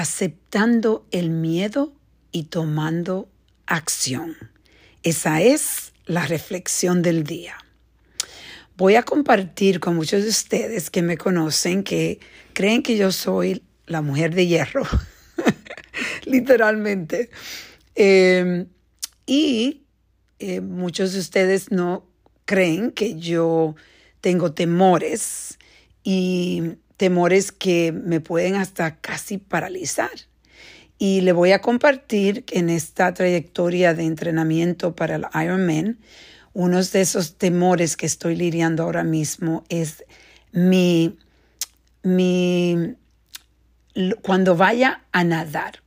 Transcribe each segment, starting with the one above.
aceptando el miedo y tomando acción. Esa es la reflexión del día. Voy a compartir con muchos de ustedes que me conocen, que creen que yo soy la mujer de hierro, literalmente. Em, y eh, muchos de ustedes no creen que yo tengo temores y temores que me pueden hasta casi paralizar. Y le voy a compartir en esta trayectoria de entrenamiento para el Ironman, uno de esos temores que estoy lidiando ahora mismo es mi, mi cuando vaya a nadar,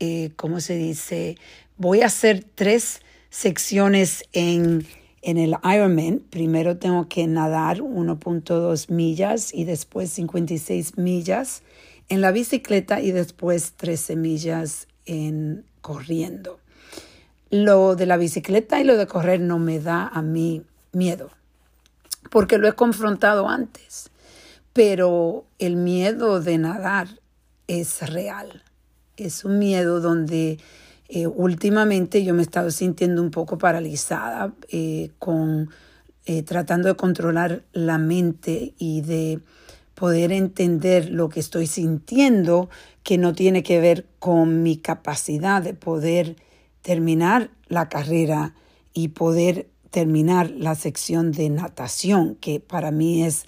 eh, ¿cómo se dice? Voy a hacer tres secciones en, en el Ironman. Primero tengo que nadar 1.2 millas y después 56 millas en la bicicleta y después 13 millas en corriendo. Lo de la bicicleta y lo de correr no me da a mí miedo, porque lo he confrontado antes, pero el miedo de nadar es real. Es un miedo donde eh, últimamente yo me he estado sintiendo un poco paralizada eh, con eh, tratando de controlar la mente y de poder entender lo que estoy sintiendo que no tiene que ver con mi capacidad de poder terminar la carrera y poder terminar la sección de natación, que para mí es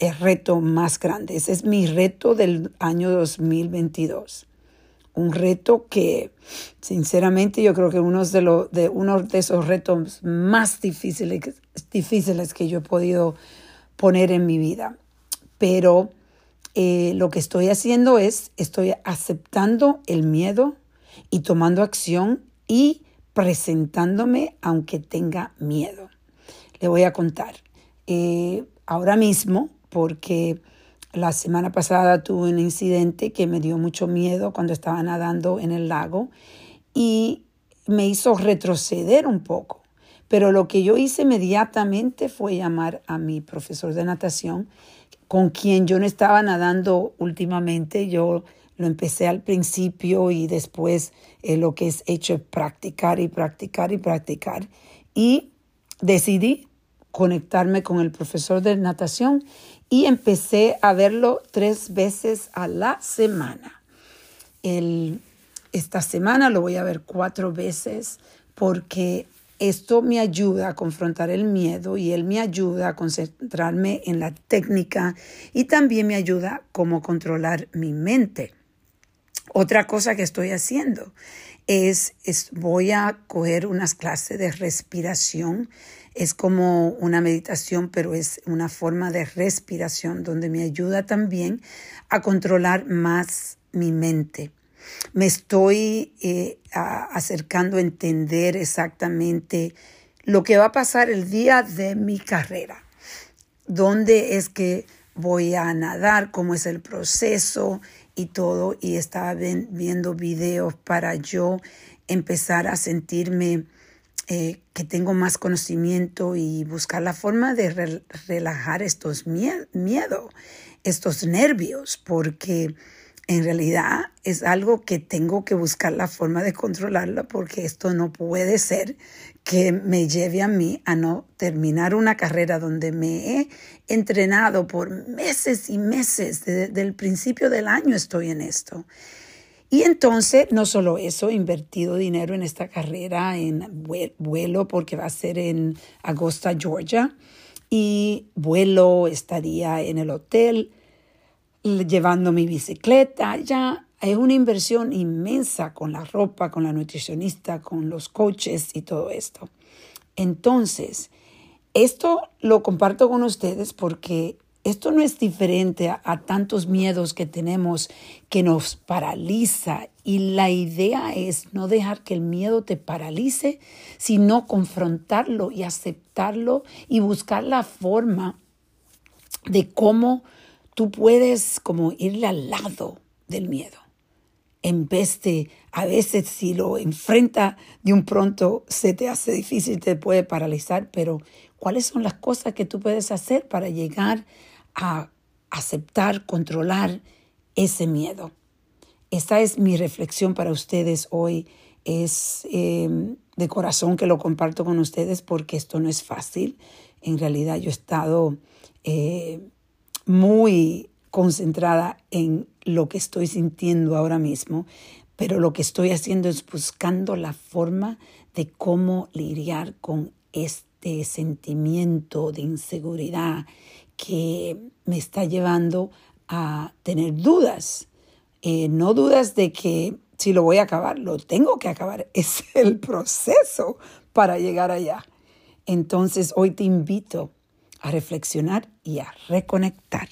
el reto más grande. Ese es mi reto del año 2022. Un reto que, sinceramente, yo creo que uno de, de, uno de esos retos más difíciles, difíciles que yo he podido poner en mi vida pero eh, lo que estoy haciendo es, estoy aceptando el miedo y tomando acción y presentándome aunque tenga miedo. Le voy a contar. Eh, ahora mismo, porque la semana pasada tuve un incidente que me dio mucho miedo cuando estaba nadando en el lago y me hizo retroceder un poco. Pero lo que yo hice inmediatamente fue llamar a mi profesor de natación con quien yo no estaba nadando últimamente. Yo lo empecé al principio y después eh, lo que es hecho es practicar y practicar y practicar. Y decidí conectarme con el profesor de natación y empecé a verlo tres veces a la semana. esta semana lo voy a ver cuatro veces porque esto me ayuda a confrontar el miedo y él me ayuda a concentrarme en la técnica y también me ayuda cómo controlar mi mente. Otra cosa que estoy haciendo es, es, voy a coger unas clases de respiración. Es como una meditación, pero es una forma de respiración donde me ayuda también a controlar más mi mente. Me estoy eh, acercando a entender exactamente lo que va a pasar el día de mi carrera, dónde es que voy a nadar, cómo es el proceso y todo, y estaba viendo videos para yo empezar a sentirme eh, que tengo más conocimiento y buscar la forma de relajar estos miedos, estos nervios, porque en realidad es algo que tengo que buscar la forma de controlarla porque esto no puede ser que me lleve a mí a no terminar una carrera donde me he entrenado por meses y meses, desde el principio del año estoy en esto. Y entonces, no solo eso, he invertido dinero en esta carrera, en vuelo, porque va a ser en Augusta, Georgia, y vuelo, estaría en el hotel, llevando mi bicicleta, ya es una inversión inmensa con la ropa, con la nutricionista, con los coches y todo esto. Entonces, esto lo comparto con ustedes porque esto no es diferente a, tantos miedos que tenemos que nos paraliza y la idea es no dejar que el miedo te paralice, sino confrontarlo y aceptarlo y buscar la forma de cómo tú puedes como irle al lado del miedo. En vez de, a veces si lo enfrenta de un pronto, se te hace difícil, te puede paralizar, pero ¿cuáles son las cosas que tú puedes hacer para llegar a aceptar, controlar ese miedo? esta es mi reflexión para ustedes hoy. Es em, de corazón que lo comparto con ustedes porque esto no es fácil. En realidad yo he estado eh, muy concentrada en lo que estoy sintiendo ahora mismo, pero lo que estoy haciendo es buscando la forma de cómo lidiar con este sentimiento de inseguridad que me está llevando a tener dudas. Eh, no dudas de que si lo voy a acabar, lo tengo que acabar. Es el proceso para llegar allá. Entonces hoy te invito a reflexionar y a reconectar.